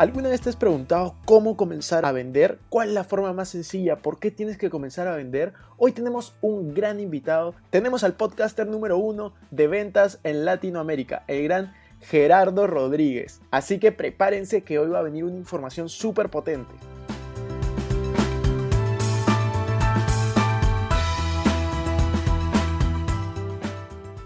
¿Alguna vez te has preguntado cómo comenzar a vender? ¿Cuál es la forma más sencilla? ¿Por qué tienes que comenzar a vender? Hoy tenemos un gran invitado. Tenemos al podcaster número uno de ventas en Latinoamérica, el gran Gerardo Rodríguez. Así que prepárense que hoy va a venir una información súper potente.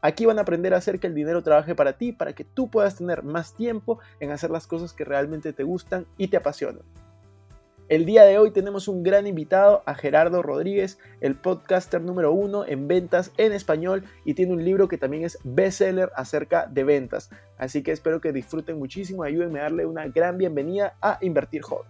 Aquí van a aprender a hacer que el dinero trabaje para ti, para que tú puedas tener más tiempo en hacer las cosas que realmente te gustan y te apasionan. El día de hoy tenemos un gran invitado a Gerardo Rodríguez, el podcaster número uno en ventas en español y tiene un libro que también es bestseller acerca de ventas. Así que espero que disfruten muchísimo, ayúdenme a darle una gran bienvenida a Invertir Joven.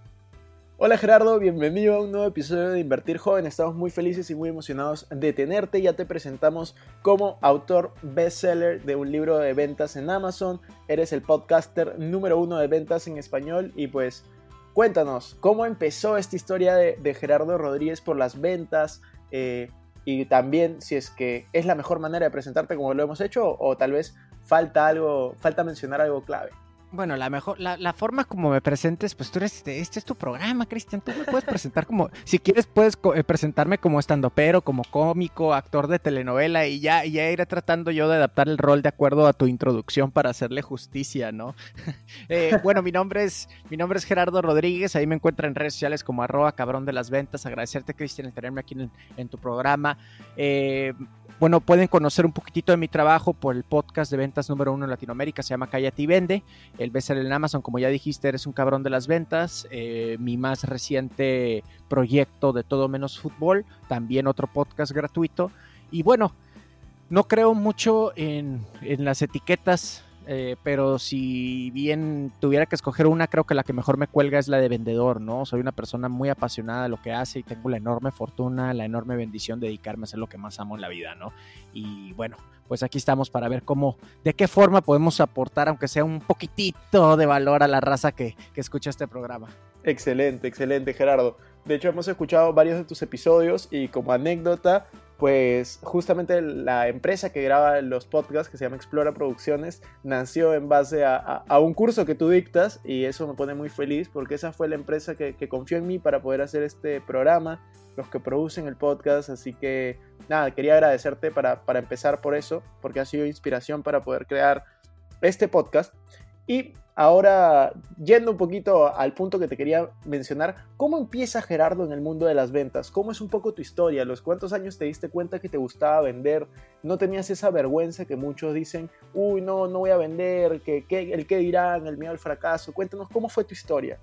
Hola Gerardo, bienvenido a un nuevo episodio de Invertir Joven. Estamos muy felices y muy emocionados de tenerte. Ya te presentamos como autor bestseller de un libro de ventas en Amazon. Eres el podcaster número uno de ventas en español y pues cuéntanos, ¿cómo empezó esta historia de, Gerardo Rodríguez por las ventas? Eh, y también si es que es la mejor manera de presentarte como lo hemos hecho o tal vez falta algo, falta mencionar algo clave. Bueno, la mejor, la, forma como me presentes, pues tú eres, este, este es tu programa, Cristian, tú me puedes presentar como, si quieres puedes eh, presentarme como estandopero, como cómico, actor de telenovela y ya, ya iré tratando yo de adaptar el rol de acuerdo a tu introducción para hacerle justicia, ¿no? Eh, bueno, mi nombre es, mi nombre es Gerardo Rodríguez, ahí me encuentran en redes sociales como arroba cabrón de las ventas, agradecerte Cristian el tenerme aquí en, en tu programa. Eh, bueno, pueden conocer un poquitito de mi trabajo por el podcast de ventas número uno en Latinoamérica, se llama Cállate y Vende. El bestseller en Amazon, como ya dijiste, eres un cabrón de las ventas. Eh, mi más reciente proyecto de Todo Menos Fútbol, también otro podcast gratuito. Y bueno, no creo mucho en, en las etiquetas eh, pero si bien tuviera que escoger una, creo que la que mejor me cuelga es la de vendedor, ¿no? Soy una persona muy apasionada de lo que hace y tengo la enorme fortuna, la enorme bendición de dedicarme a hacer lo que más amo en la vida, ¿no? Y bueno, pues aquí estamos para ver cómo, de qué forma podemos aportar, aunque sea un poquitito de valor a la raza que, que escucha este programa. Excelente, excelente, Gerardo. De hecho, hemos escuchado varios de tus episodios y como anécdota, pues justamente la empresa que graba los podcasts, que se llama Explora Producciones, nació en base a, un curso que tú dictas y eso me pone muy feliz porque esa fue la empresa que, confió en mí para poder hacer este programa, los que producen el podcast, así que nada, quería agradecerte para, para empezar por eso, porque ha sido inspiración para poder crear este podcast. Y ahora, yendo un poquito al punto que te quería mencionar, ¿cómo empieza Gerardo en el mundo de las ventas? ¿Cómo es un poco tu historia? ¿Los cuántos años te diste cuenta que te gustaba vender? ¿No tenías esa vergüenza que muchos dicen, uy, no, no voy a vender, que, el qué dirán, el miedo al fracaso? Cuéntanos, ¿cómo fue tu historia?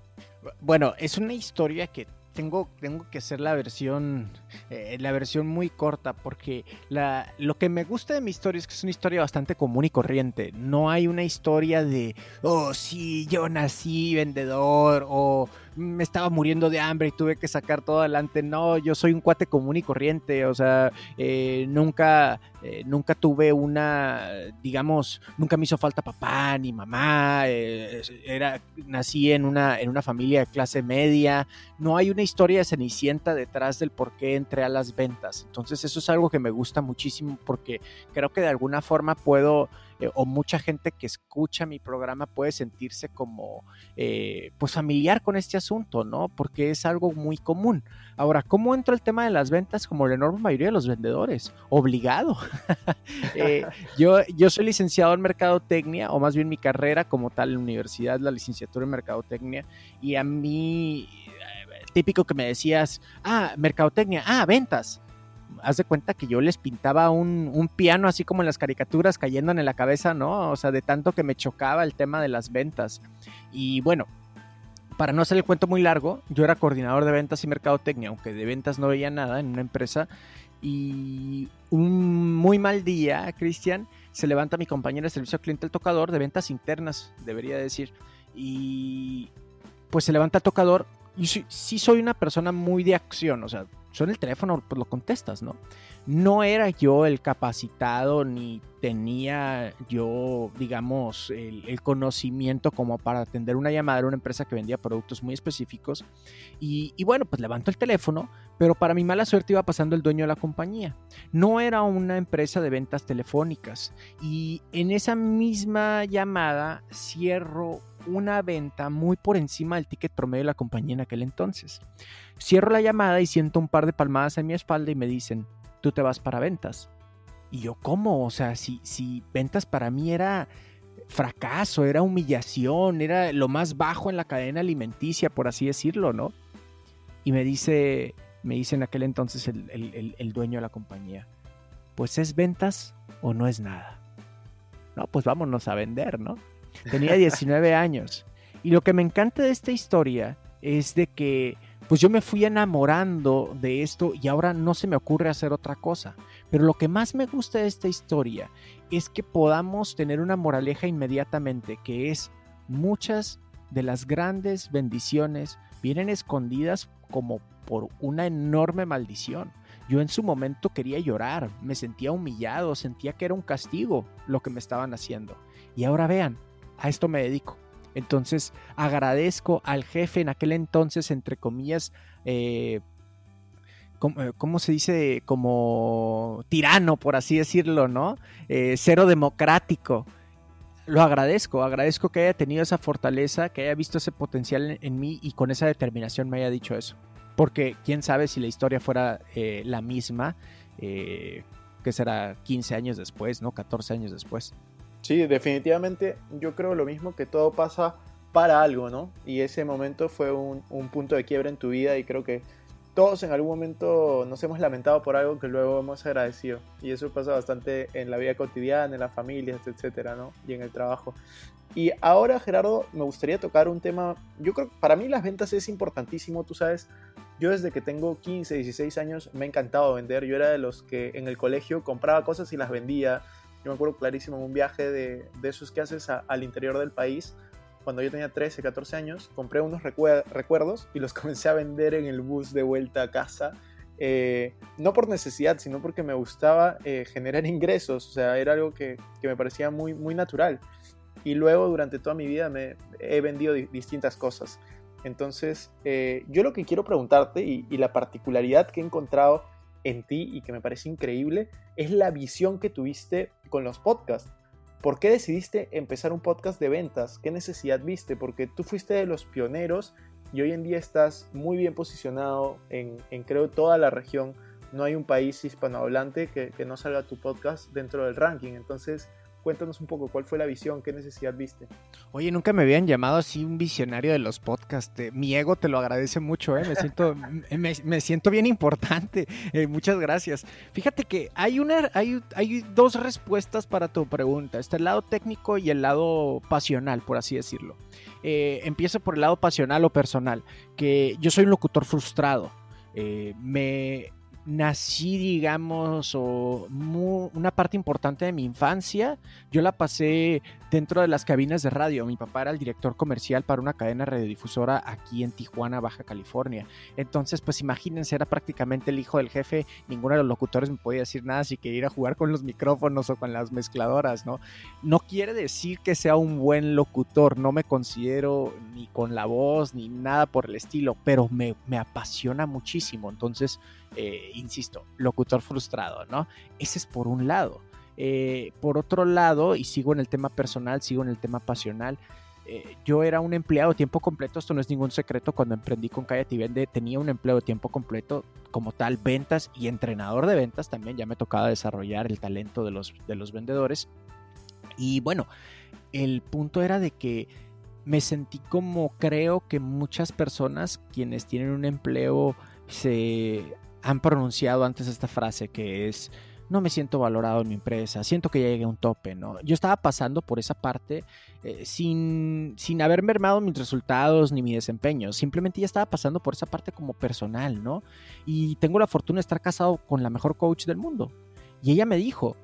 Bueno, es una historia que tengo, tengo que hacer la versión, eh, la versión muy corta, porque la, lo que me gusta de mi historia es que es una historia bastante común y corriente. No hay una historia de, oh, sí, yo nací vendedor, o me estaba muriendo de hambre y tuve que sacar todo adelante. No, yo soy un cuate común y corriente, o sea, eh, nunca, eh, nunca tuve una, digamos, nunca me hizo falta papá ni mamá, eh, era, nací en una, en una familia de clase media, no hay una historia de Cenicienta detrás del por qué entré a las ventas. Entonces eso es algo que me gusta muchísimo porque creo que de alguna forma puedo eh, o mucha gente que escucha mi programa puede sentirse como eh, pues familiar con este asunto, ¿no? Porque es algo muy común. Ahora, ¿cómo entra el tema de las ventas como la enorme mayoría de los vendedores? Obligado. Eh, yo, yo soy licenciado en Mercadotecnia, o más bien mi carrera como tal en la universidad, la licenciatura en Mercadotecnia, y a mí, típico que me decías, ah, Mercadotecnia, ah, ventas haz de cuenta que yo les pintaba un, piano así como en las caricaturas cayendo en la cabeza, ¿no? O sea, de tanto que me chocaba el tema de las ventas. Y bueno, para no hacer el cuento muy largo, yo era coordinador de ventas y mercadotecnia, aunque de ventas no veía nada en una empresa. Y un muy mal día, Cristian, se levanta mi compañera de servicio al cliente el tocador de ventas internas, debería decir. Y pues se levanta el tocador. Y sí soy una persona muy de acción, o sea, suena el teléfono, pues lo contestas, ¿no? No era yo el capacitado ni tenía yo, digamos, el, conocimiento como para atender una llamada de una empresa que vendía productos muy específicos. Y, bueno, pues levanto el teléfono, pero para mi mala suerte iba pasando el dueño de la compañía. No era una empresa de ventas telefónicas. Y en esa misma llamada cierro una venta muy por encima del ticket promedio de la compañía en aquel entonces. Cierro la llamada y siento un par de palmadas en mi espalda y me dicen, tú te vas para ventas. Y yo, ¿cómo? O sea, si, si ventas para mí era fracaso, era humillación, era lo más bajo en la cadena alimenticia, por así decirlo, ¿no? Y me dice, me dice en aquel entonces el, el dueño de la compañía, pues es ventas o no es nada. No, pues vámonos a vender, ¿no? Tenía 19 años. Y lo que me encanta de esta historia es de que pues yo me fui enamorando de esto y ahora no se me ocurre hacer otra cosa. Pero lo que más me gusta de esta historia es que podamos tener una moraleja inmediatamente, que es muchas de las grandes bendiciones vienen escondidas como por una enorme maldición. Yo en su momento quería llorar, me sentía humillado, sentía que era un castigo lo que me estaban haciendo. Y ahora vean, a esto me dedico. Entonces agradezco al jefe en aquel entonces, entre comillas, eh, eh, ¿cómo, se dice? Como tirano, por así decirlo, ¿no? Eh, cero democrático. Lo agradezco, agradezco que haya tenido esa fortaleza, que haya visto ese potencial en, mí y con esa determinación me haya dicho eso. Porque quién sabe si la historia fuera la misma, que será 15 años después, ¿no? 14 años después. Sí, definitivamente yo creo lo mismo que todo pasa para algo, ¿no? Y ese momento fue un, punto de quiebra en tu vida y creo que todos en algún momento nos hemos lamentado por algo que luego hemos agradecido. Y eso pasa bastante en la vida cotidiana, en las familias, etcétera, ¿no? Y en el trabajo. Y ahora, Gerardo, me gustaría tocar un tema. Yo creo que para mí las ventas es importantísimo, tú sabes. Yo desde que tengo 15, 16 años me ha encantado vender. Yo era de los que en el colegio compraba cosas y las vendía. Yo me acuerdo clarísimo un viaje de, de esos que haces al interior del país. Cuando yo tenía 13, 14 años, compré unos recuerdos y los comencé a vender en el bus de vuelta a casa. Eh, no por necesidad, sino porque me gustaba eh, generar ingresos. O sea, era algo que, que, me parecía muy, muy natural. Y luego, durante toda mi vida, me he vendido distintas cosas. Entonces, eh, yo lo que quiero preguntarte y, y la particularidad que he encontrado en ti y que me parece increíble es la visión que tuviste con los podcasts. ¿Por qué decidiste empezar un podcast de ventas? ¿Qué necesidad viste? Porque tú fuiste de los pioneros y hoy en día estás muy bien posicionado en, creo toda la región. No hay un país hispanohablante que, que no salga tu podcast dentro del ranking. Entonces, Cuéntanos un poco, ¿cuál fue la visión? ¿Qué necesidad viste? Oye, nunca me habían llamado así un visionario de los podcasts. Mi ego te lo agradece mucho, ¿eh? Me siento, me, siento bien importante. Eh, muchas gracias. Fíjate que hay, una, hay, hay dos respuestas para tu pregunta. Está el lado técnico y el lado pasional, por así decirlo. Eh, empiezo por el lado pasional o personal, que yo soy un locutor frustrado. Eh, me nací, digamos, o una parte importante de mi infancia, yo la pasé dentro de las cabinas de radio. Mi papá era el director comercial para una cadena radiodifusora aquí en Tijuana, Baja California. Entonces, pues imagínense, era prácticamente el hijo del jefe. Ninguno de los locutores me podía decir nada si quería ir a jugar con los micrófonos o con las mezcladoras, ¿no? No quiere decir que sea un buen locutor, no me considero ni con la voz ni nada por el estilo, pero me, me apasiona muchísimo. Entonces, eh, insisto, locutor frustrado, ¿no? Ese es por un lado. Eh, por otro lado, y sigo en el tema personal, sigo en el tema pasional, eh, yo era un empleado de tiempo completo, esto no es ningún secreto, cuando emprendí con Cállate y Vende tenía un empleo de tiempo completo como tal, ventas y entrenador de ventas también, ya me tocaba desarrollar el talento de los, de los vendedores. Y bueno, el punto era de que me sentí como creo que muchas personas quienes tienen un empleo se han pronunciado antes esta frase que es no me siento valorado en mi empresa, siento que ya llegué a un tope, ¿no? Yo estaba pasando por esa parte eh, sin, sin haber mermado mis resultados ni mi desempeño, simplemente ya estaba pasando por esa parte como personal, ¿no? Y tengo la fortuna de estar casado con la mejor coach del mundo. Y ella me dijo,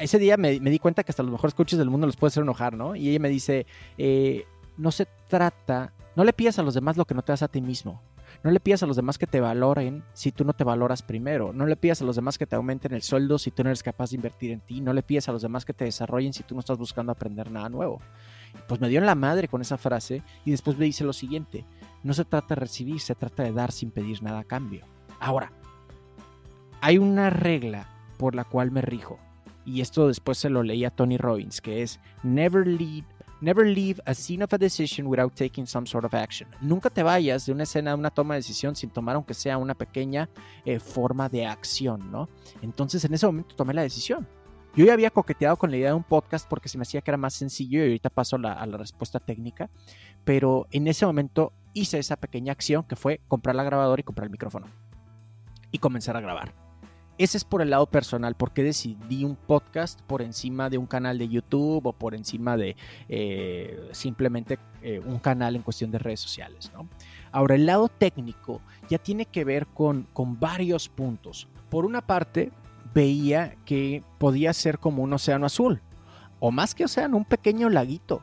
ese día me, di cuenta que hasta los mejores coaches del mundo los puede hacer enojar, ¿no? Y ella me dice, eh, no se trata, no le pidas a los demás lo que no te das a ti mismo. No le pidas a los demás que te valoren si tú no te valoras primero. No le pidas a los demás que te aumenten el sueldo si tú no eres capaz de invertir en ti. No le pidas a los demás que te desarrollen si tú no estás buscando aprender nada nuevo. Pues me dio en la madre con esa frase y después me dice lo siguiente. No se trata de recibir, se trata de dar sin pedir nada a cambio. Ahora, hay una regla por la cual me rijo. Y esto después se lo leí a Tony Robbins, que es never lead Never leave a scene of a decision without taking some sort of action. Nunca te vayas de una escena, de una toma de decisión sin tomar aunque sea una pequeña eh, forma de acción, ¿no? Entonces en ese momento tomé la decisión. Yo ya había coqueteado con la idea de un podcast porque se me hacía que era más sencillo y ahorita paso a la respuesta técnica, pero en ese momento hice esa pequeña acción que fue comprar la grabadora y comprar el micrófono y comenzar a grabar. Ese es por el lado personal, porque decidí un podcast por encima de un canal de YouTube o por encima de eh, simplemente eh, un canal en cuestión de redes sociales. Ahora, el lado técnico ya tiene que ver con, con varios puntos. Por una parte, veía que podía ser como un océano azul, o más que océano, un pequeño laguito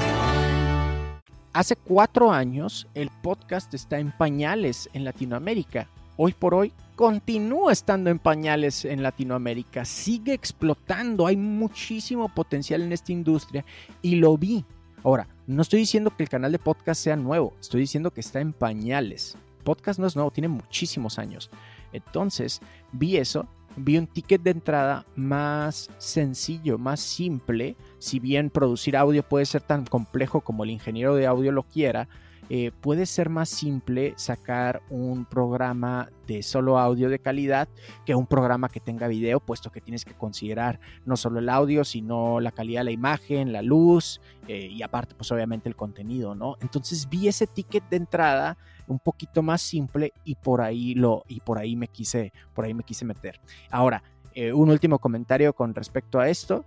Hace cuatro años el podcast está en pañales en Latinoamérica. Hoy por hoy continúa estando en pañales en Latinoamérica. Sigue explotando. Hay muchísimo potencial en esta industria y lo vi. Ahora, no estoy diciendo que el canal de podcast sea nuevo. Estoy diciendo que está en pañales. Podcast no es nuevo, tiene muchísimos años. Entonces, vi eso vi un ticket de entrada más sencillo, más simple. Si bien producir audio puede ser tan complejo como el ingeniero de audio lo quiera, eh, puede ser más simple sacar un programa de solo audio de calidad que un programa que tenga video, puesto que tienes que considerar no solo el audio, sino la calidad de la imagen, la luz eh, y aparte, pues obviamente el contenido, ¿no? Entonces vi ese ticket de entrada un poquito más simple y por ahí lo y por ahí me quise por ahí me quise meter. Ahora, eh, un último comentario con respecto a esto.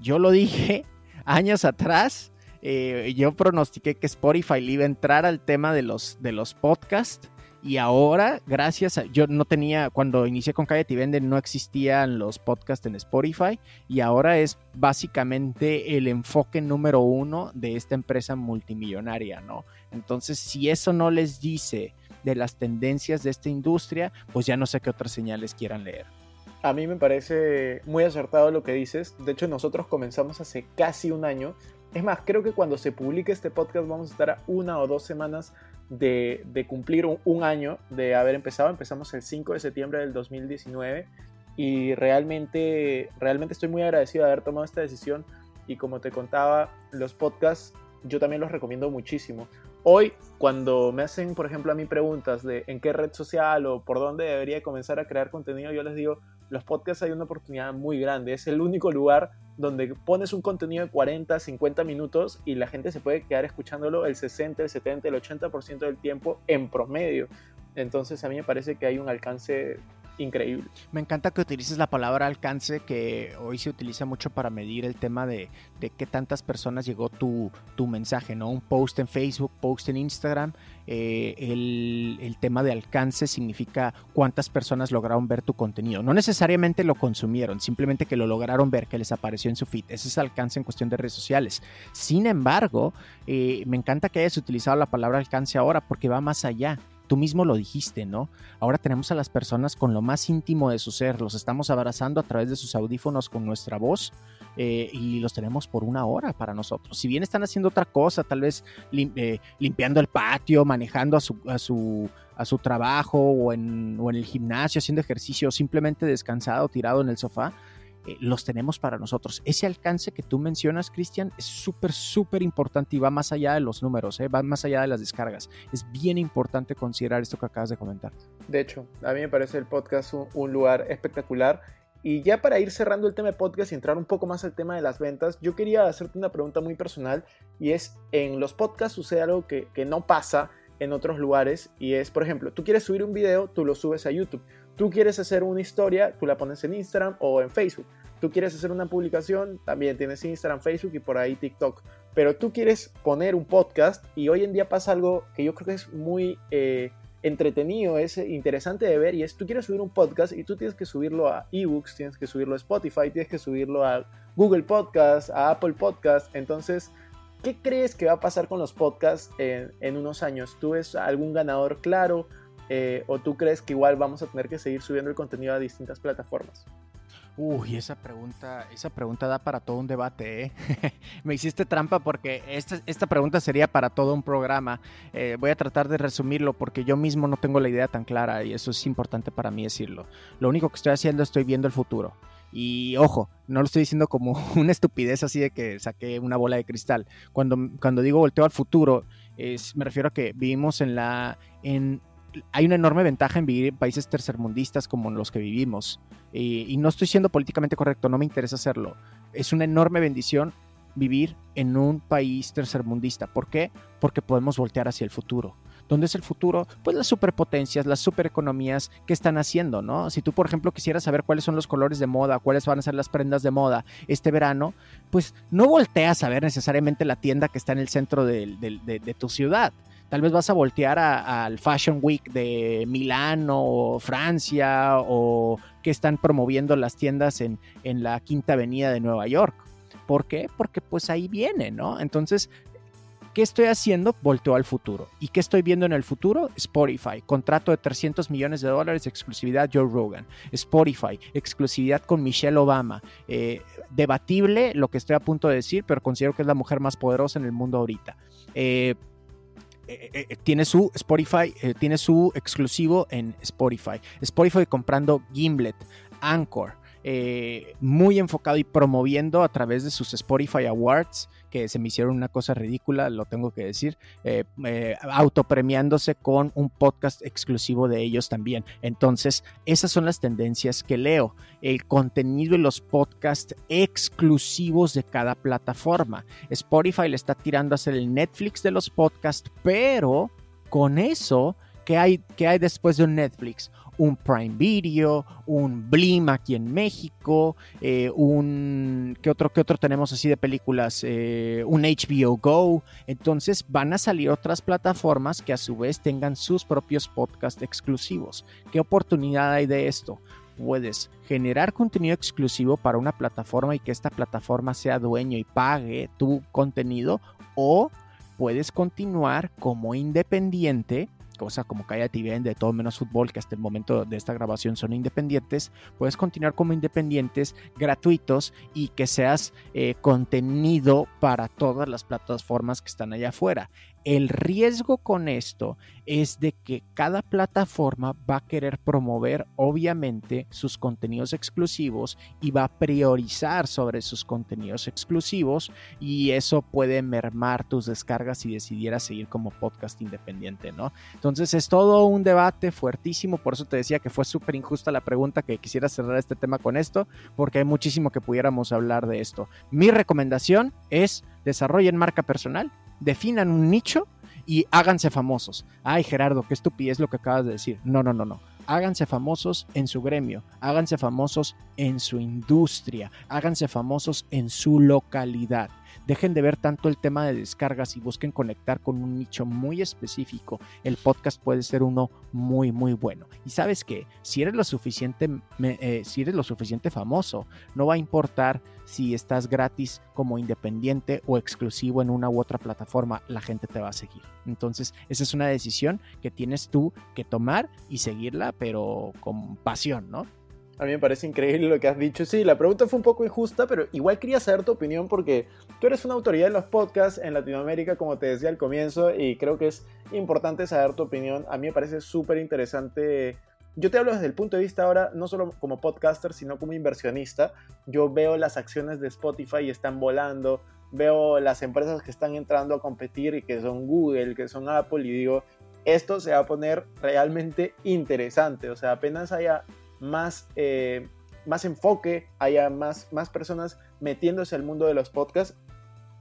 Yo lo dije años atrás eh, yo pronostiqué que Spotify iba a entrar al tema de los, de los podcasts. Y ahora, gracias a. Yo no tenía. Cuando inicié con Calle Vende, no existían los podcasts en Spotify. Y ahora es básicamente el enfoque número uno de esta empresa multimillonaria, ¿no? Entonces, si eso no les dice de las tendencias de esta industria, pues ya no sé qué otras señales quieran leer. A mí me parece muy acertado lo que dices. De hecho, nosotros comenzamos hace casi un año es más, creo que cuando se publique este podcast vamos a estar a una o dos semanas de, cumplir un, año de haber empezado. Empezamos el 5 de septiembre del 2019 y realmente, realmente estoy muy agradecido de haber tomado esta decisión y como te contaba, los podcasts yo también los recomiendo muchísimo. Hoy, cuando me hacen, por ejemplo, a mí preguntas de en qué red social o por dónde debería comenzar a crear contenido, yo les digo, los podcasts hay una oportunidad muy grande. Es el único lugar donde pones un contenido de 40, 50 minutos y la gente se puede quedar escuchándolo el 60, el 70, el 80% del tiempo en promedio. Entonces a mí me parece que hay un alcance increíble. Me encanta que utilices la palabra alcance, que hoy se utiliza mucho para medir el tema de, de qué tantas personas llegó tu, tu mensaje, ¿no? Un post en Facebook, post en Instagram. Eh, el, tema de alcance significa cuántas personas lograron ver tu contenido. No necesariamente lo consumieron, simplemente que lo lograron ver, que les apareció en su feed. Ese es alcance en cuestión de redes sociales. Sin embargo, eh, me encanta que hayas utilizado la palabra alcance ahora porque va más allá tú mismo lo dijiste, ¿no? Ahora tenemos a las personas con lo más íntimo de su ser, los estamos abrazando a través de sus audífonos con nuestra voz eh, y los tenemos por una hora para nosotros. Si bien están haciendo otra cosa, tal vez eh, limpiando el patio, manejando a su, a su, a su trabajo o en, o en el gimnasio, haciendo ejercicio, simplemente descansado, tirado en el sofá, eh, los tenemos para nosotros. Ese alcance que tú mencionas, Cristian, es súper, súper importante y va más allá de los números, ¿eh? va más allá de las descargas. Es bien importante considerar esto que acabas de comentar. De hecho, a mí me parece el podcast un, un lugar espectacular. Y ya para ir cerrando el tema de podcast y entrar un poco más al tema de las ventas, yo quería hacerte una pregunta muy personal y es, en los podcasts sucede algo que, que no pasa en otros lugares y es, por ejemplo, tú quieres subir un video, tú lo subes a YouTube. Tú quieres hacer una historia, tú la pones en Instagram o en Facebook. Tú quieres hacer una publicación, también tienes Instagram, Facebook y por ahí TikTok. Pero tú quieres poner un podcast y hoy en día pasa algo que yo creo que es muy eh, entretenido, es interesante de ver y es tú quieres subir un podcast y tú tienes que subirlo a eBooks, tienes que subirlo a Spotify, tienes que subirlo a Google Podcast, a Apple Podcast. Entonces, ¿qué crees que va a pasar con los podcasts en, unos años? ¿Tú ves algún ganador claro? Eh, ¿O tú crees que igual vamos a tener que seguir subiendo el contenido a distintas plataformas? Uy, esa pregunta, esa pregunta da para todo un debate, ¿eh? Me hiciste trampa porque esta, esta, pregunta sería para todo un programa. Eh, voy a tratar de resumirlo porque yo mismo no tengo la idea tan clara y eso es importante para mí decirlo. Lo único que estoy haciendo estoy viendo el futuro. Y ojo, no lo estoy diciendo como una estupidez así de que saqué una bola de cristal. Cuando, cuando digo volteo al futuro, es, me refiero a que vivimos en la, en, hay una enorme ventaja en vivir en países tercermundistas como los que vivimos. Y, no estoy siendo políticamente correcto, no me interesa hacerlo. Es una enorme bendición vivir en un país tercermundista. ¿Por qué? Porque podemos voltear hacia el futuro. ¿Dónde es el futuro? Pues las superpotencias, las supereconomías que están haciendo, ¿no? Si tú, por ejemplo, quisieras saber cuáles son los colores de moda, cuáles van a ser las prendas de moda este verano, pues no volteas a ver necesariamente la tienda que está en el centro de tu ciudad tal vez vas a voltear al Fashion Week de Milán o Francia o que están promoviendo las tiendas en, en, la Quinta Avenida de Nueva York. ¿Por qué? Porque pues ahí viene, ¿no? Entonces, ¿qué estoy haciendo? Volteo al futuro. ¿Y qué estoy viendo en el futuro? Spotify, contrato de 300 millones de dólares, exclusividad Joe Rogan. Spotify, exclusividad con Michelle Obama. Eh, debatible lo que estoy a punto de decir, pero considero que es la mujer más poderosa en el mundo ahorita. Eh, eh, eh, tiene su Spotify, eh, tiene su exclusivo en Spotify. Spotify comprando Gimlet, Anchor, muy enfocado y promoviendo a través de sus Spotify Awards, que se me hicieron una cosa ridícula, lo tengo que decir, eh, eh, autopremiándose con un podcast exclusivo de ellos también. Entonces, esas son las tendencias que leo, el contenido y los podcasts exclusivos de cada plataforma. Spotify le está tirando a ser el Netflix de los podcasts, pero con eso... ¿Qué hay, ¿Qué hay después de un Netflix? Un Prime Video, un Blim aquí en México, eh, un ¿qué otro, qué otro tenemos así de películas? Eh, un HBO Go. Entonces van a salir otras plataformas que a su vez tengan sus propios podcasts exclusivos. ¿Qué oportunidad hay de esto? Puedes generar contenido exclusivo para una plataforma y que esta plataforma sea dueño y pague tu contenido o puedes continuar como independiente cosa como Calla TVN de todo menos fútbol, que hasta el momento de esta grabación son independientes, puedes continuar como independientes, gratuitos y que seas eh, contenido para todas las plataformas que están allá afuera. El riesgo con esto es de que cada plataforma va a querer promover obviamente sus contenidos exclusivos y va a priorizar sobre sus contenidos exclusivos y eso puede mermar tus descargas si decidieras seguir como podcast independiente, ¿no? Entonces es todo un debate fuertísimo, por eso te decía que fue súper injusta la pregunta que quisiera cerrar este tema con esto, porque hay muchísimo que pudiéramos hablar de esto. Mi recomendación es desarrollen marca personal definan un nicho y háganse famosos. Ay, Gerardo, qué estupidez lo que acabas de decir. No, no, no, no. háganse famosos en su gremio, háganse famosos en su industria, háganse famosos en su localidad. Dejen de ver tanto el tema de descargas y busquen conectar con un nicho muy específico. El podcast puede ser uno muy, muy bueno. Y sabes que si eres lo suficiente, eh, si eres lo suficiente famoso, no va a importar si estás gratis como independiente o exclusivo en una u otra plataforma, la gente te va a seguir. Entonces, esa es una decisión que tienes tú que tomar y seguirla, pero con pasión, ¿no? A mí me parece increíble lo que has dicho. Sí, la pregunta fue un poco injusta, pero igual quería saber tu opinión porque tú eres una autoridad en los podcasts en Latinoamérica, como te decía al comienzo, y creo que es importante saber tu opinión. A mí me parece súper interesante. Yo te hablo desde el punto de vista ahora, no solo como podcaster, sino como inversionista. Yo veo las acciones de Spotify y están volando. Veo las empresas que están entrando a competir y que son Google, que son Apple, y digo, esto se va a poner realmente interesante. O sea, apenas haya más, eh, más enfoque, haya más, más personas metiéndose al mundo de los podcasts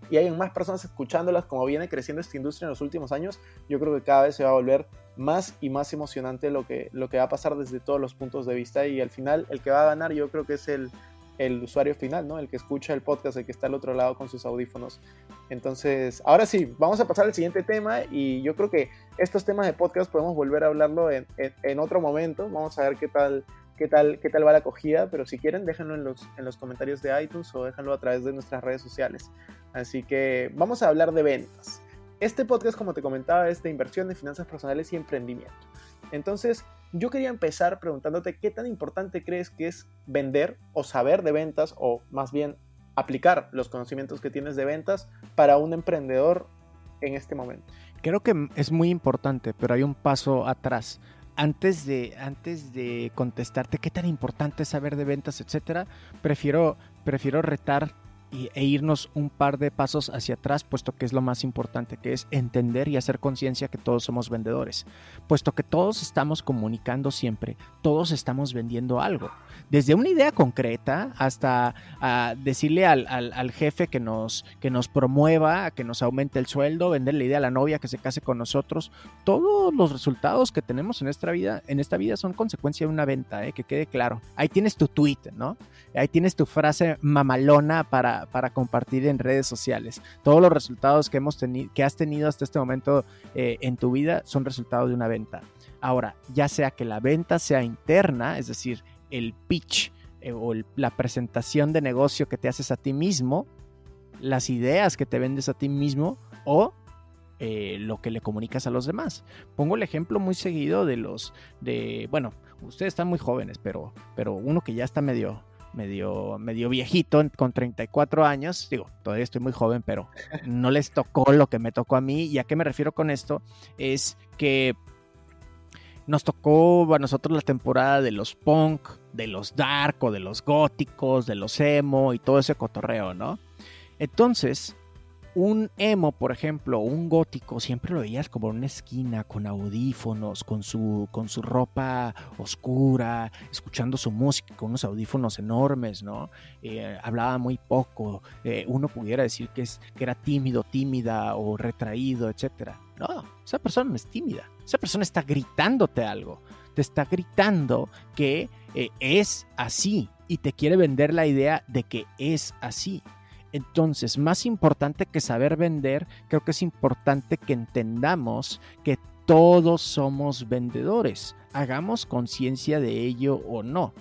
y hay más personas escuchándolas como viene creciendo esta industria en los últimos años, yo creo que cada vez se va a volver más y más emocionante lo que, lo que va a pasar desde todos los puntos de vista y al final el que va a ganar yo creo que es el, el usuario final, ¿no? El que escucha el podcast, el que está al otro lado con sus audífonos. Entonces, ahora sí, vamos a pasar al siguiente tema y yo creo que estos temas de podcast podemos volver a hablarlo en, en otro momento. Vamos a ver qué tal qué tal, qué tal va la acogida, pero si quieren déjenlo en los, en los comentarios de iTunes o déjenlo a través de nuestras redes sociales. Así que vamos a hablar de ventas. Este podcast, como te comentaba, es de inversión de finanzas personales y emprendimiento. Entonces, yo quería empezar preguntándote qué tan importante crees que es vender o saber de ventas o más bien aplicar los conocimientos que tienes de ventas para un emprendedor en este momento. Creo que es muy importante, pero hay un paso atrás antes de, antes de contestarte qué tan importante es saber de ventas, etcétera, prefiero, prefiero retar e irnos un par de pasos hacia atrás, puesto que es lo más importante, que es entender y hacer conciencia que todos somos vendedores, puesto que todos estamos comunicando siempre, todos estamos vendiendo algo desde una idea concreta hasta decirle al, jefe que nos, que nos promueva, que nos aumente el sueldo, vender la idea a la novia que se case con nosotros. Todos los resultados que tenemos en esta vida, en esta vida son consecuencia de una venta, ¿eh? que quede claro. Ahí tienes tu tweet, ¿no? Ahí tienes tu frase mamalona para, para compartir en redes sociales. Todos los resultados que, hemos que has tenido hasta este momento eh, en tu vida son resultados de una venta. Ahora, ya sea que la venta sea interna, es decir, el pitch eh, o la presentación de negocio que te haces a ti mismo, las ideas que te vendes a ti mismo o eh, lo que le comunicas a los demás. Pongo el ejemplo muy seguido de los de, bueno, ustedes están muy jóvenes, pero, pero uno que ya está medio, medio, medio viejito, con 34 años, digo, todavía estoy muy joven, pero no les tocó lo que me tocó a mí. ¿Y a qué me refiero con esto? Es que nos tocó a nosotros la temporada de los punk, de los dark o de los góticos, de los emo y todo ese cotorreo, ¿no? Entonces, un emo, por ejemplo, un gótico, siempre lo veías como en una esquina, con audífonos, con su, con su ropa oscura, escuchando su música, con unos audífonos enormes, ¿no? Eh, hablaba muy poco, eh, uno pudiera decir que, es, que era tímido, tímida o retraído, etc. No, esa persona no es tímida, esa persona está gritándote algo, te está gritando que eh, es así y te quiere vender la idea de que es así. Entonces, más importante que saber vender, creo que es importante que entendamos que todos somos vendedores. Hagamos conciencia de ello o no.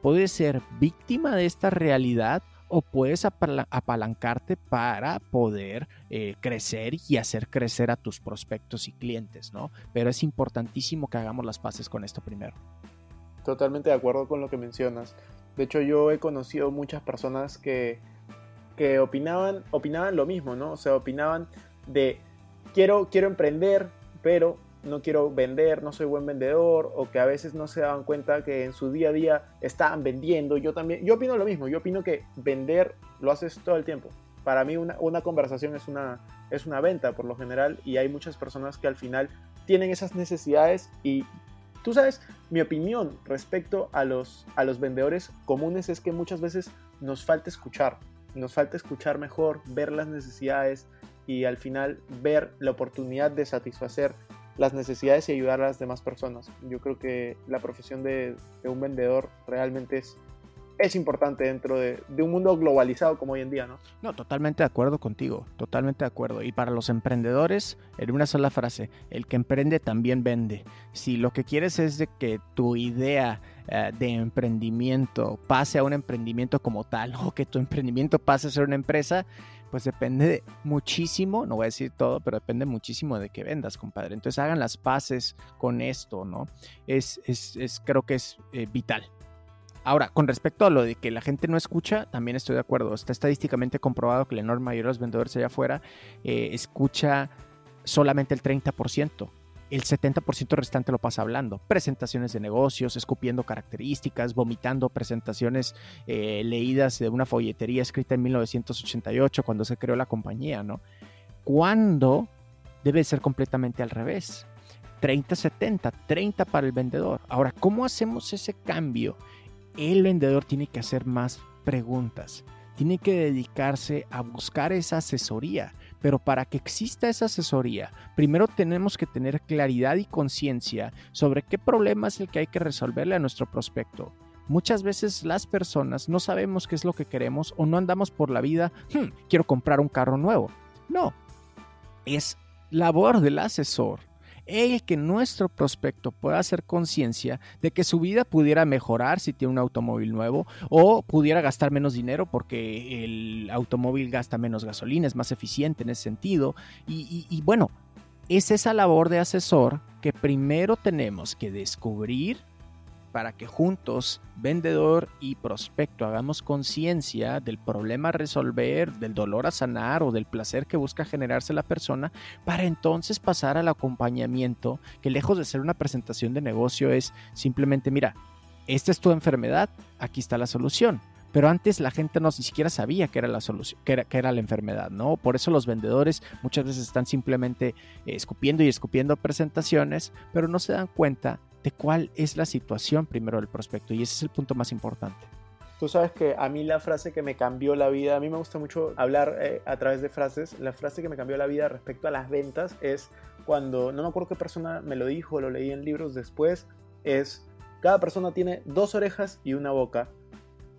Puedes ser víctima de esta realidad o puedes apalancarte para poder eh, crecer y hacer crecer a tus prospectos y clientes, ¿no? Pero es importantísimo que hagamos las paces con esto primero. Totalmente de acuerdo con lo que mencionas. De hecho, yo he conocido muchas personas que que opinaban, opinaban lo mismo, ¿no? O sea, opinaban de quiero, quiero emprender, pero no quiero vender, no soy buen vendedor, o que a veces no se daban cuenta que en su día a día estaban vendiendo. Yo también, yo opino lo mismo, yo opino que vender lo haces todo el tiempo. Para mí una, una conversación es una, es una venta por lo general y hay muchas personas que al final tienen esas necesidades y tú sabes, mi opinión respecto a los, a los vendedores comunes es que muchas veces nos falta escuchar. Nos falta escuchar mejor, ver las necesidades y al final ver la oportunidad de satisfacer las necesidades y ayudar a las demás personas. Yo creo que la profesión de, un vendedor realmente es, es importante dentro de, un mundo globalizado como hoy en día, ¿no? No, totalmente de acuerdo contigo, totalmente de acuerdo. Y para los emprendedores, en una sola frase, el que emprende también vende. Si lo que quieres es de que tu idea eh, de emprendimiento pase a un emprendimiento como tal, o que tu emprendimiento pase a ser una empresa, pues depende muchísimo, no voy a decir todo, pero depende muchísimo de que vendas, compadre. Entonces hagan las paces con esto, ¿no? Es, es, creo que es eh, vital. Ahora, con respecto a lo de que la gente no escucha, también estoy de acuerdo. Está estadísticamente comprobado que la enorme mayoría de los vendedores allá afuera eh, escucha solamente el 30% el 70% restante lo pasa hablando. Presentaciones de negocios, escupiendo características, vomitando presentaciones eh, leídas de una folletería escrita en 1988 cuando se creó la compañía, ¿no? Cuando debe ser completamente al revés. 30-70, 30 para el vendedor. Ahora, ¿cómo hacemos ese cambio? El vendedor tiene que hacer más preguntas, tiene que dedicarse a buscar esa asesoría pero para que exista esa asesoría, primero tenemos que tener claridad y conciencia sobre qué problema es el que hay que resolverle a nuestro prospecto. Muchas veces las personas no sabemos qué es lo que queremos o no andamos por la vida, hmm, quiero comprar un carro nuevo. No, es labor del asesor el que nuestro prospecto pueda hacer conciencia de que su vida pudiera mejorar si tiene un automóvil nuevo o pudiera gastar menos dinero porque el automóvil gasta menos gasolina, es más eficiente en ese sentido. Y, bueno, es esa labor de asesor que primero tenemos que descubrir para que juntos, vendedor y prospecto, hagamos conciencia del problema a resolver, del dolor a sanar o del placer que busca generarse la persona, para entonces pasar al acompañamiento, que lejos de ser una presentación de negocio es simplemente, mira, esta es tu enfermedad, aquí está la solución. Pero antes la gente no ni siquiera sabía que era la solución, que era, que era la enfermedad, ¿no? Por eso los vendedores muchas veces están simplemente escupiendo y escupiendo presentaciones, pero no se dan cuenta de cuál es la situación primero del prospecto y ese es el punto más importante. Tú sabes que a mí la frase que me cambió la vida, a mí me gusta mucho hablar eh, a través de frases, la frase que me cambió la vida respecto a las ventas es cuando, no me acuerdo qué persona me lo dijo, lo leí en libros después, es, cada persona tiene dos orejas y una boca,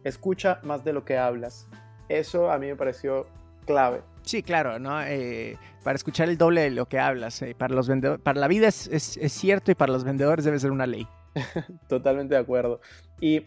escucha más de lo que hablas. Eso a mí me pareció clave. Sí, claro, ¿no? Eh, para escuchar el doble de lo que hablas. Eh, para los vendedores, para la vida es, cierto y para los vendedores debe ser una ley. Totalmente de acuerdo. Y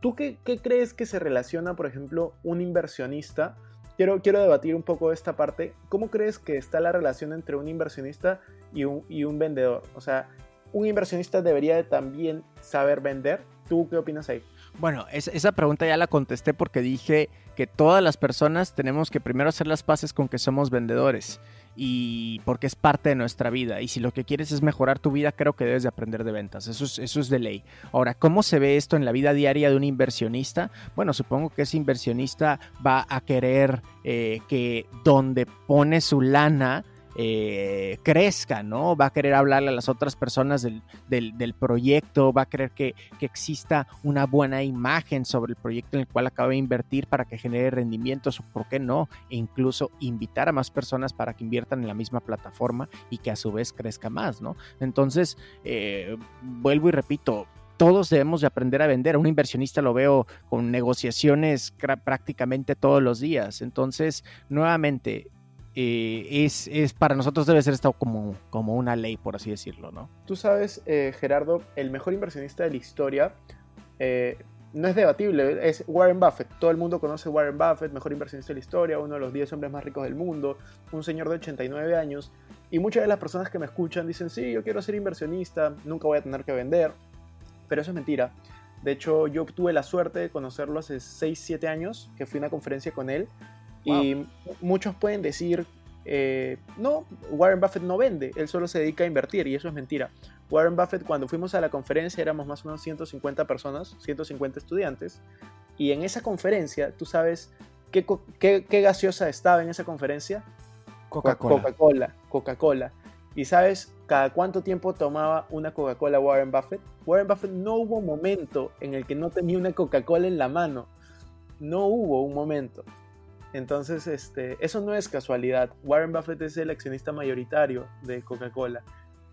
¿tú qué, crees que se relaciona, por ejemplo, un inversionista? Quiero, quiero debatir un poco esta parte. ¿Cómo crees que está la relación entre un inversionista y un, y un vendedor? O sea, ¿un inversionista debería también saber vender? ¿Tú qué opinas ahí? Bueno, esa pregunta ya la contesté porque dije que todas las personas tenemos que primero hacer las paces con que somos vendedores y porque es parte de nuestra vida. Y si lo que quieres es mejorar tu vida, creo que debes de aprender de ventas. Eso es, de ley. Ahora, ¿cómo se ve esto en la vida diaria de un inversionista? Bueno, supongo que ese inversionista va a querer eh, que donde pone su lana, eh, crezca, ¿no? Va a querer hablarle a las otras personas del, proyecto, va a querer que, exista una buena imagen sobre el proyecto en el cual acaba de invertir para que genere rendimientos, por qué no, e incluso invitar a más personas para que inviertan en la misma plataforma y que a su vez crezca más, ¿no? Entonces, eh, vuelvo y repito, todos debemos de aprender a vender. Un inversionista lo veo con negociaciones prácticamente todos los días. Entonces, nuevamente, es, es, para nosotros debe ser esto como, como una ley, por así decirlo, ¿no? Tú sabes, eh, Gerardo, el mejor inversionista de la historia eh, no es debatible, es Warren Buffett. Todo el mundo conoce Warren Buffett, mejor inversionista de la historia, uno de los 10 hombres más ricos del mundo, un señor de 89 años. Y muchas de las personas que me escuchan dicen, sí, yo quiero ser inversionista, nunca voy a tener que vender. Pero eso es mentira. De hecho, yo tuve la suerte de conocerlo hace 6, 7 años, que fui a una conferencia con él y muchos pueden decir, eh, no, Warren Buffett no vende, él solo se dedica a invertir y eso es mentira. Warren Buffett cuando fuimos a la conferencia éramos más o menos 150 personas, 150 estudiantes, y en esa conferencia, ¿tú sabes qué, qué, gaseosa estaba en esa conferencia? Coca-Cola. Coca-Cola, Coca-Cola. ¿Y sabes cada cuánto tiempo tomaba una Coca-Cola Warren Buffett? Warren Buffett no hubo momento en el que no tenía una Coca-Cola en la mano. No hubo un momento. Entonces, este, eso no es casualidad. Warren Buffett es el accionista mayoritario de Coca-Cola.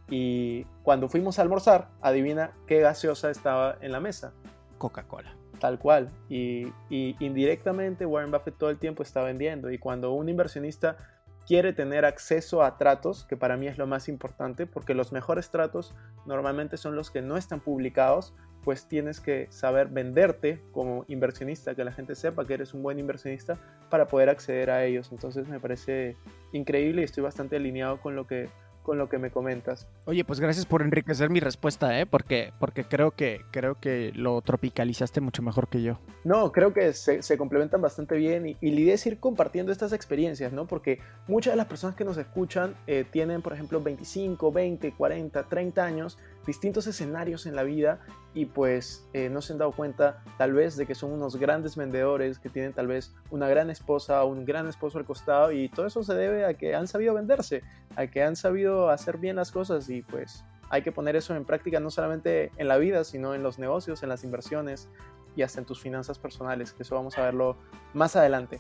Y cuando fuimos a almorzar, adivina qué gaseosa estaba en la mesa. Coca-Cola. Tal cual. Y, y, indirectamente Warren Buffett todo el tiempo está vendiendo. Y cuando un inversionista quiere tener acceso a tratos, que para mí es lo más importante, porque los mejores tratos normalmente son los que no están publicados, pues tienes que saber venderte como inversionista, que la gente sepa que eres un buen inversionista para poder acceder a ellos. Entonces me parece increíble y estoy bastante alineado con lo que con lo que me comentas. Oye, pues gracias por enriquecer mi respuesta, ¿eh? Porque, porque creo, que, creo que lo tropicalizaste mucho mejor que yo. No, creo que se, se complementan bastante bien y, y, la idea es ir compartiendo estas experiencias, ¿no? Porque muchas de las personas que nos escuchan eh, tienen, por ejemplo, 25, 20, 40, 30 años, distintos escenarios en la vida y pues eh, no se han dado cuenta tal vez de que son unos grandes vendedores, que tienen tal vez una gran esposa, un gran esposo al costado y todo eso se debe a que han sabido venderse, a que han sabido hacer bien las cosas y pues hay que poner eso en práctica no solamente en la vida, sino en los negocios, en las inversiones y hasta en tus finanzas personales, que eso vamos a verlo más adelante.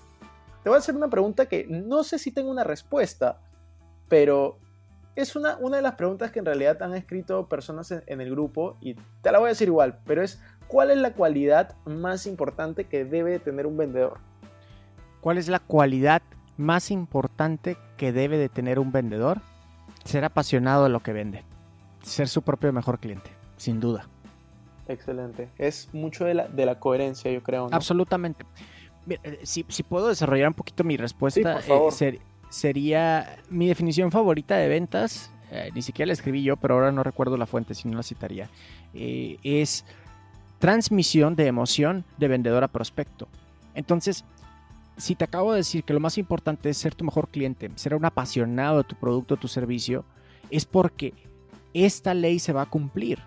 Te voy a hacer una pregunta que no sé si tengo una respuesta, pero es una, una de las preguntas que en realidad han escrito personas en, en, el grupo y te la voy a decir igual, pero es ¿cuál es la cualidad más importante que debe tener un vendedor? ¿Cuál es la cualidad más importante que debe de tener un vendedor? Ser apasionado de lo que vende, ser su propio mejor cliente, sin duda. Excelente. Es mucho de la, de la coherencia, yo creo. ¿no? Absolutamente. Mira, si, si, puedo desarrollar un poquito mi respuesta, sí. Eh, ser, sería mi definición favorita de ventas, eh, ni siquiera la escribí yo, pero ahora no recuerdo la fuente, si no la citaría, eh, es transmisión de emoción de vendedor a prospecto. Entonces, si te acabo de decir que lo más importante es ser tu mejor cliente, ser un apasionado de tu producto, tu servicio, es porque esta ley se va a cumplir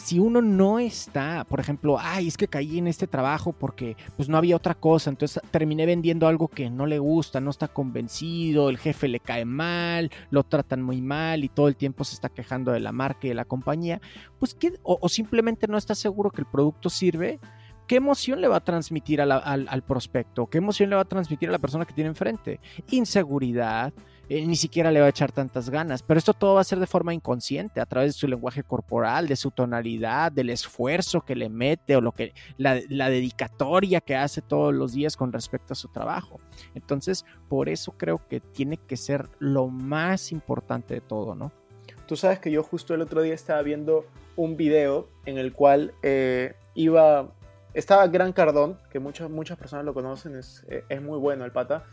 si uno no está, por ejemplo, ay, es que caí en este trabajo porque pues no había otra cosa, entonces terminé vendiendo algo que no le gusta, no está convencido, el jefe le cae mal, lo tratan muy mal y todo el tiempo se está quejando de la marca y de la compañía, pues ¿qué? O, o simplemente no está seguro que el producto sirve, ¿qué emoción le va a transmitir al, prospecto? ¿Qué emoción le va a transmitir a la persona que tiene enfrente? Inseguridad, eh, ni siquiera le va a echar tantas ganas, pero esto todo va a ser de forma inconsciente, a través de su lenguaje corporal, de su tonalidad, del esfuerzo que le mete o lo que, la, la dedicatoria que hace todos los días con respecto a su trabajo. Entonces, por eso creo que tiene que ser lo más importante de todo, ¿no? Tú sabes que yo justo el otro día estaba viendo un video en el cual eh, iba estaba Gran Cardón, que muchas, muchas personas lo conocen, es, eh, es, muy bueno el pata.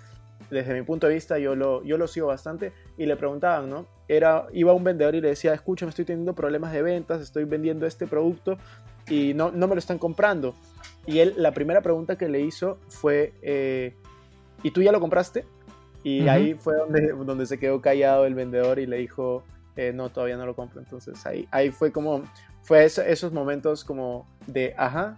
Desde mi punto de vista yo lo, yo lo sigo bastante y le preguntaban, ¿no? Era, iba un vendedor y le decía, escúchame, estoy teniendo problemas de ventas, estoy vendiendo este producto y no, no me lo están comprando. Y él, la primera pregunta que le hizo fue, eh, ¿y tú ya lo compraste? Y uh -huh. ahí fue donde, donde se quedó callado el vendedor y le dijo, eh, no, todavía no lo compro. Entonces ahí, ahí fue como, fue eso, esos momentos como de, ajá,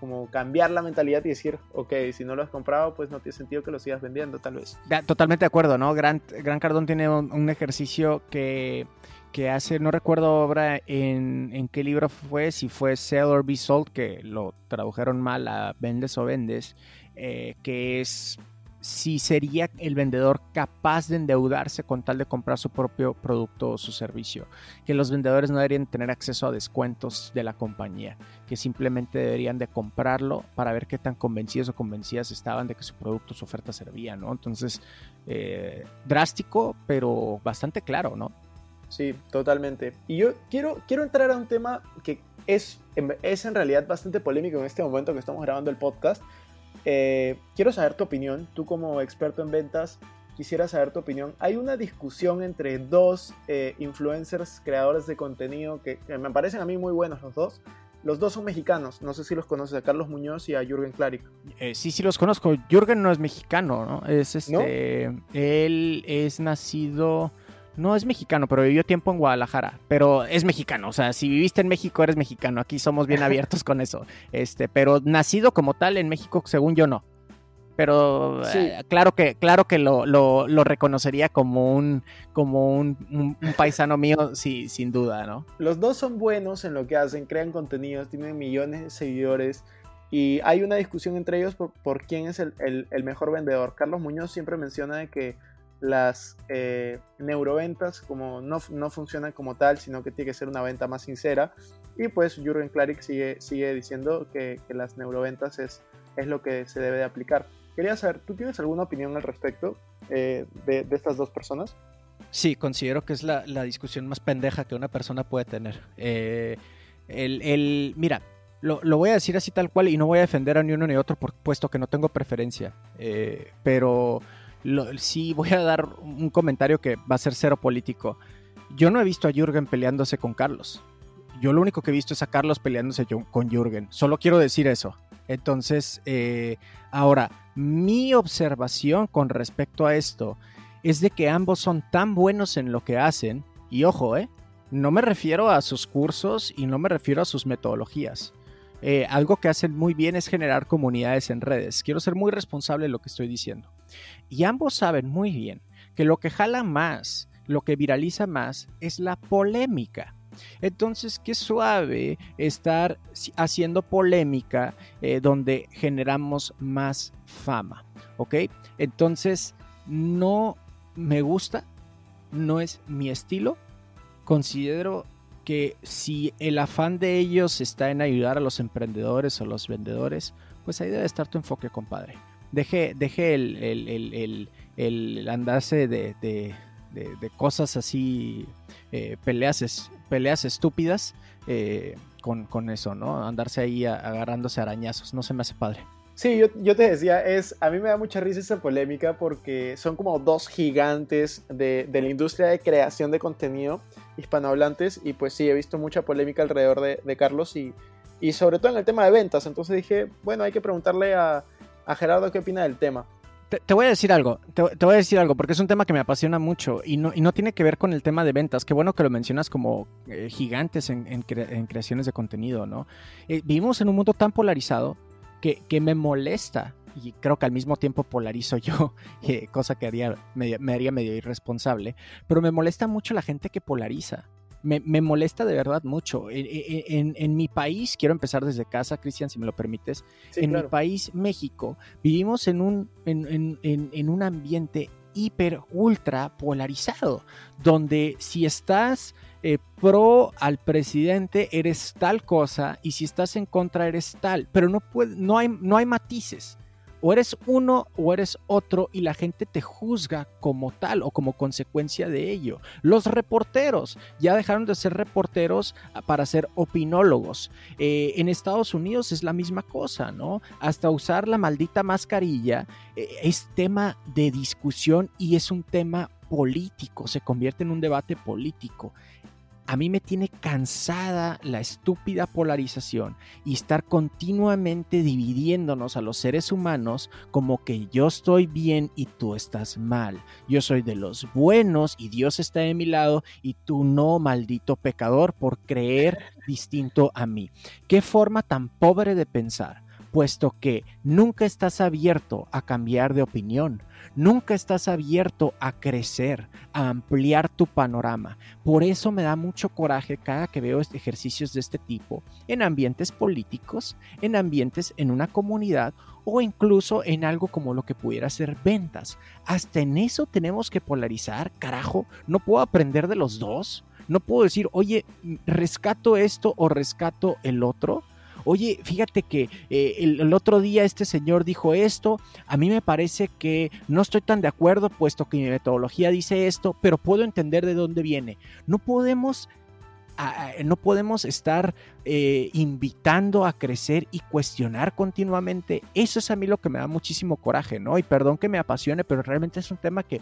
como cambiar la mentalidad y decir, ok, si no lo has comprado, pues no tiene sentido que lo sigas vendiendo, tal vez. Totalmente de acuerdo, ¿no? Gran, Gran Cardón tiene un, un ejercicio que, que, hace, no recuerdo ahora en, en, qué libro fue, si fue Sell or Be Sold, que lo tradujeron mal a Vendes o Vendes, eh, que es si sería el vendedor capaz de endeudarse con tal de comprar su propio producto o su servicio, que los vendedores no deberían tener acceso a descuentos de la compañía, que simplemente deberían de comprarlo para ver qué tan convencidos o convencidas estaban de que su producto o su oferta servía, ¿no? Entonces, eh, drástico, pero bastante claro, ¿no? Sí, totalmente. Y yo quiero, quiero entrar a un tema que es, es en realidad bastante polémico en este momento que estamos grabando el podcast, eh, quiero saber tu opinión, tú como experto en ventas, quisiera saber tu opinión. Hay una discusión entre dos eh, influencers, creadores de contenido, que, que, me parecen a mí muy buenos los dos. Los dos son mexicanos, no sé si los conoces, a Carlos Muñoz y a Jürgen Klarik. Eh, sí, sí los conozco. Jürgen no es mexicano, ¿no? Es este. ¿No? Él es nacido no es mexicano, pero vivió tiempo en Guadalajara. Pero es mexicano. O sea, si viviste en México, eres mexicano. Aquí somos bien abiertos con eso. Este, pero nacido como tal en México, según yo, no. Pero sí. eh, claro que, claro que lo, lo, lo, reconocería como un, como un, un, un paisano mío, sí, sin duda, ¿no? Los dos son buenos en lo que hacen, crean contenidos, tienen millones de seguidores. Y hay una discusión entre ellos por, por quién es el, el, el mejor vendedor. Carlos Muñoz siempre menciona de que las eh, neuroventas como no, no, funcionan como tal, sino que tiene que ser una venta más sincera. Y pues Jürgen Klarik sigue, sigue diciendo que, que, las neuroventas es, es lo que se debe de aplicar. Quería saber, ¿tú tienes alguna opinión al respecto eh, de, de, estas dos personas? Sí, considero que es la, la, discusión más pendeja que una persona puede tener. Eh, el, el, mira, lo, lo, voy a decir así tal cual y no voy a defender a ni uno ni otro, puesto que no tengo preferencia. Pero lo, sí voy a dar un comentario que va a ser cero político. Yo no he visto a Jürgen peleándose con Carlos. Yo lo único que he visto es a Carlos peleándose con Jürgen. Solo quiero decir eso. Entonces, eh, ahora, mi observación con respecto a esto es de que ambos son tan buenos en lo que hacen, y ojo, eh, no me refiero a sus cursos y no me refiero a sus metodologías. Eh, algo que hacen muy bien es generar comunidades en redes. Quiero ser muy responsable de lo que estoy diciendo. Y ambos saben muy bien que lo que jala más, lo que viraliza más, es la polémica. Entonces, qué suave estar haciendo polémica eh, donde generamos más fama, ¿ok? Entonces, no me gusta, no es mi estilo. Considero que si el afán de ellos está en ayudar a los emprendedores o los vendedores, pues ahí debe estar tu enfoque, compadre. Deje, deje el, el, el, andarse de, de, cosas así, eh, peleas, peleas estúpidas eh, con, con, eso, ¿no? Andarse ahí agarrándose arañazos, no se me hace padre. Sí, yo, yo, te decía, es, a mí me da mucha risa esa polémica porque son como dos gigantes de, de, la industria de creación de contenido hispanohablantes y pues sí, he visto mucha polémica alrededor de, de Carlos y, y, sobre todo en el tema de ventas. Entonces dije, bueno, hay que preguntarle a, a Gerardo qué opina del tema. Te, voy a decir algo, te, voy a decir algo, porque es un tema que me apasiona mucho y no, y no tiene que ver con el tema de ventas. Qué bueno que lo mencionas como eh, gigantes en, en, creaciones de contenido, ¿no? Eh, vivimos en un mundo tan polarizado que, que, me molesta y creo que al mismo tiempo polarizo yo, eh, cosa que haría, me haría medio irresponsable, pero me molesta mucho la gente que polariza me, molesta de verdad mucho. En, mi país, quiero empezar desde casa, Cristian, si me lo permites. en mi país, México, vivimos en un, en, un ambiente hiper, ultra polarizado, donde si estás eh, pro al presidente eres tal cosa y si estás en contra eres tal, pero no, puede, no, hay, no hay matices o eres uno o eres otro y la gente te juzga como tal o como consecuencia de ello. Los reporteros ya dejaron de ser reporteros para ser opinólogos. Eh, en Estados Unidos es la misma cosa, ¿no? Hasta usar la maldita mascarilla eh, es tema de discusión y es un tema político, se convierte en un debate político a mí me tiene cansada la estúpida polarización y estar continuamente dividiéndonos a los seres humanos como que yo estoy bien y tú estás mal. Yo soy de los buenos y Dios está de mi lado y tú no, maldito pecador, por creer distinto a mí. ¿Qué forma tan pobre de pensar? Puesto que nunca estás abierto a cambiar de opinión, nunca estás abierto a crecer, a ampliar tu panorama. Por eso me da mucho coraje cada que veo ejercicios de este tipo en ambientes políticos, en ambientes en una comunidad o incluso en algo como lo que pudiera ser ventas. Hasta en eso tenemos que polarizar, carajo, no puedo aprender de los dos. No puedo decir, oye, rescato esto o rescato el otro oye, fíjate que eh, el, otro día este señor dijo esto, a mí me parece que no estoy tan de acuerdo puesto que mi metodología dice esto, pero puedo entender de dónde viene. No podemos no podemos estar eh, invitando a crecer y cuestionar continuamente. Eso es a mí lo que me da muchísimo coraje, ¿no? Y perdón que me apasione, pero realmente es un tema que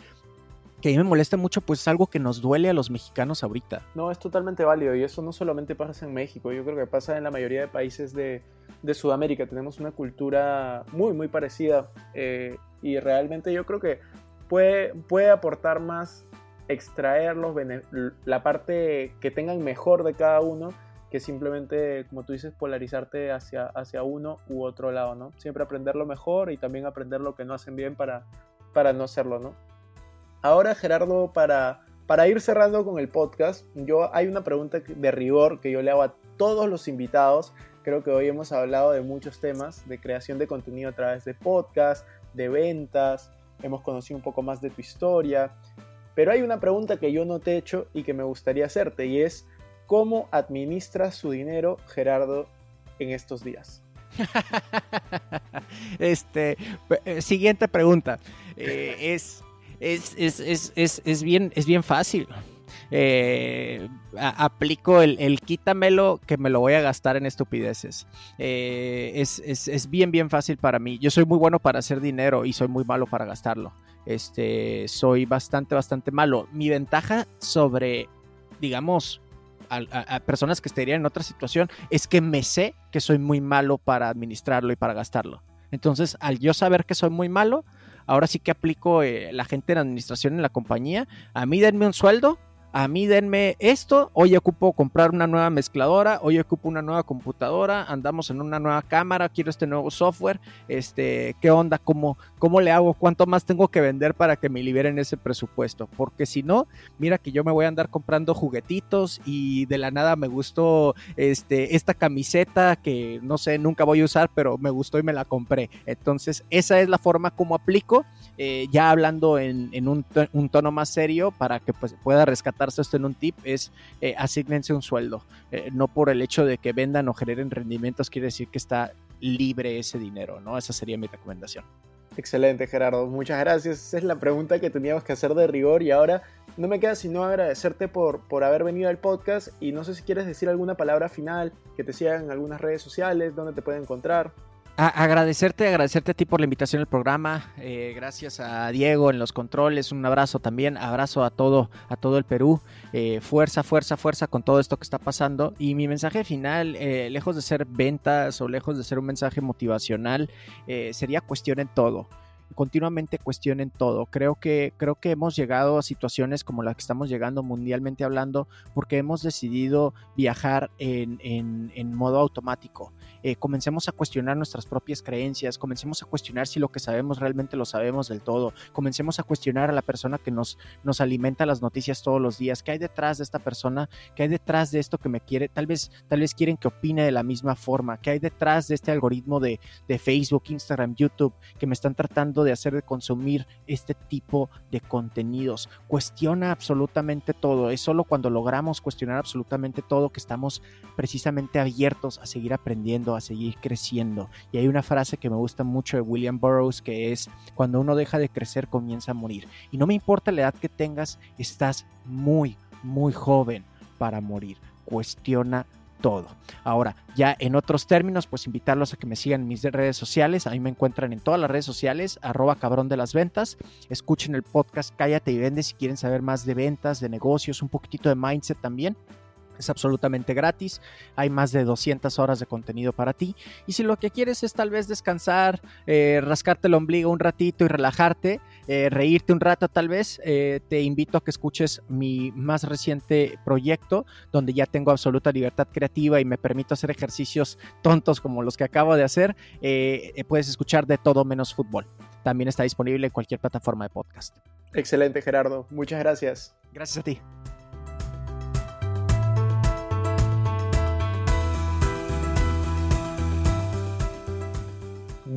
que a mí me molesta mucho, pues es algo que nos duele a los mexicanos ahorita. No, es totalmente válido y eso no solamente pasa en México, yo creo que pasa en la mayoría de países de, de Sudamérica. Tenemos una cultura muy, muy parecida eh, y realmente yo creo que puede, puede aportar más extraer los la parte que tengan mejor de cada uno que simplemente, como tú dices, polarizarte hacia, hacia uno u otro lado, ¿no? Siempre aprender lo mejor y también aprender lo que no hacen bien para, para no hacerlo, ¿no? Ahora, Gerardo, para, para ir cerrando con el podcast, yo hay una pregunta de rigor que yo le hago a todos los invitados. Creo que hoy hemos hablado de muchos temas de creación de contenido a través de podcast, de ventas, hemos conocido un poco más de tu historia, pero hay una pregunta que yo no te he hecho y que me gustaría hacerte y es, ¿cómo administras su dinero Gerardo en estos días? este, eh, siguiente pregunta. Eh, es, es, bien, es bien fácil. Eh, aplico el, quítamelo que me lo voy a gastar en estupideces. es, es, bien, bien fácil para mí. Yo soy muy bueno para hacer dinero y soy muy malo para gastarlo. Este, soy bastante, bastante malo. Mi ventaja sobre, digamos, a, personas que estarían en otra situación es que me sé que soy muy malo para administrarlo y para gastarlo. Entonces, al yo saber que soy muy malo, ahora sí que aplico eh, la gente en administración en la compañía. A mí denme un sueldo a mí denme esto, hoy ocupo comprar una nueva mezcladora, hoy ocupo una nueva computadora, andamos en una nueva cámara, quiero este nuevo software, este, ¿qué onda? ¿Cómo, cómo le hago? ¿Cuánto más tengo que vender para que me liberen ese presupuesto? Porque si no, mira que yo me voy a andar comprando juguetitos y de la nada me gustó este, esta camiseta que no sé, nunca voy a usar, pero me gustó y me la compré. Entonces, esa es la forma como aplico, eh, ya hablando en, un, un tono más serio para que pues, pueda rescatar esto en un tip es eh, asignense un sueldo. Eh, no por el hecho de que vendan o generen rendimientos quiere decir que está libre ese dinero, ¿no? Esa sería mi recomendación. Excelente, Gerardo. Muchas gracias. Esa es la pregunta que teníamos que hacer de rigor y ahora no me queda sino agradecerte por, por haber venido al podcast y no sé si quieres decir alguna palabra final, que te sigan en algunas redes sociales, donde te pueden encontrar agradecerte, agradecerte a ti por la invitación al programa. Eh, gracias a Diego en los controles. Un abrazo también. Abrazo a todo, a todo el Perú. Eh, fuerza, fuerza, fuerza con todo esto que está pasando. Y mi mensaje final, eh, lejos de ser ventas o lejos de ser un mensaje motivacional, sería cuestionen todo continuamente cuestionen todo. Creo que, creo que hemos llegado a situaciones como las que estamos llegando mundialmente hablando porque hemos decidido viajar en, en, en modo automático. Eh, comencemos a cuestionar nuestras propias creencias, comencemos a cuestionar si lo que sabemos realmente lo sabemos del todo, comencemos a cuestionar a la persona que nos, nos alimenta las noticias todos los días, qué hay detrás de esta persona, qué hay detrás de esto que me quiere, tal vez, tal vez quieren que opine de la misma forma, qué hay detrás de este algoritmo de, de Facebook, Instagram, YouTube, que me están tratando de hacer de consumir este tipo de contenidos. Cuestiona absolutamente todo, es solo cuando logramos cuestionar absolutamente todo que estamos precisamente abiertos a seguir aprendiendo a seguir creciendo. Y hay una frase que me gusta mucho de William Burroughs que es, cuando uno deja de crecer comienza a morir. Y no me importa la edad que tengas, estás muy, muy joven para morir. Cuestiona todo. Ahora, ya en otros términos, pues invitarlos a que me sigan en mis redes sociales. Ahí me encuentran en todas las redes sociales, arroba cabrón de las ventas. Escuchen el podcast Cállate y Vende si quieren saber más de ventas, de negocios, un poquitito de mindset también. Es absolutamente gratis, hay más de 200 horas de contenido para ti. Y si lo que quieres es tal vez descansar, eh, rascarte el ombligo un ratito y relajarte, eh, reírte un rato tal vez, eh, te invito a que escuches mi más reciente proyecto, donde ya tengo absoluta libertad creativa y me permito hacer ejercicios tontos como los que acabo de hacer. puedes escuchar de todo menos fútbol. También está disponible en cualquier plataforma de podcast. Excelente, Gerardo. Muchas gracias. Gracias a ti.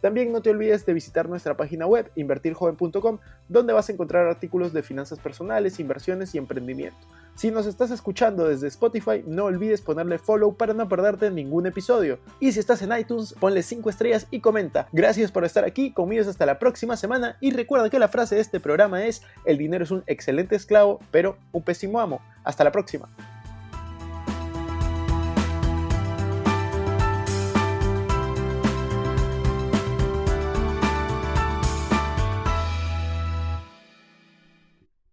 También no te olvides de visitar nuestra página web invertirjoven.com donde vas a encontrar artículos de finanzas personales, inversiones y emprendimiento. Si nos estás escuchando desde Spotify, no olvides ponerle follow para no perderte ningún episodio. Y si estás en iTunes, ponle 5 estrellas y comenta. Gracias por estar aquí, conmigo hasta la próxima semana y recuerda que la frase de este programa es, el dinero es un excelente esclavo, pero un pésimo amo. Hasta la próxima.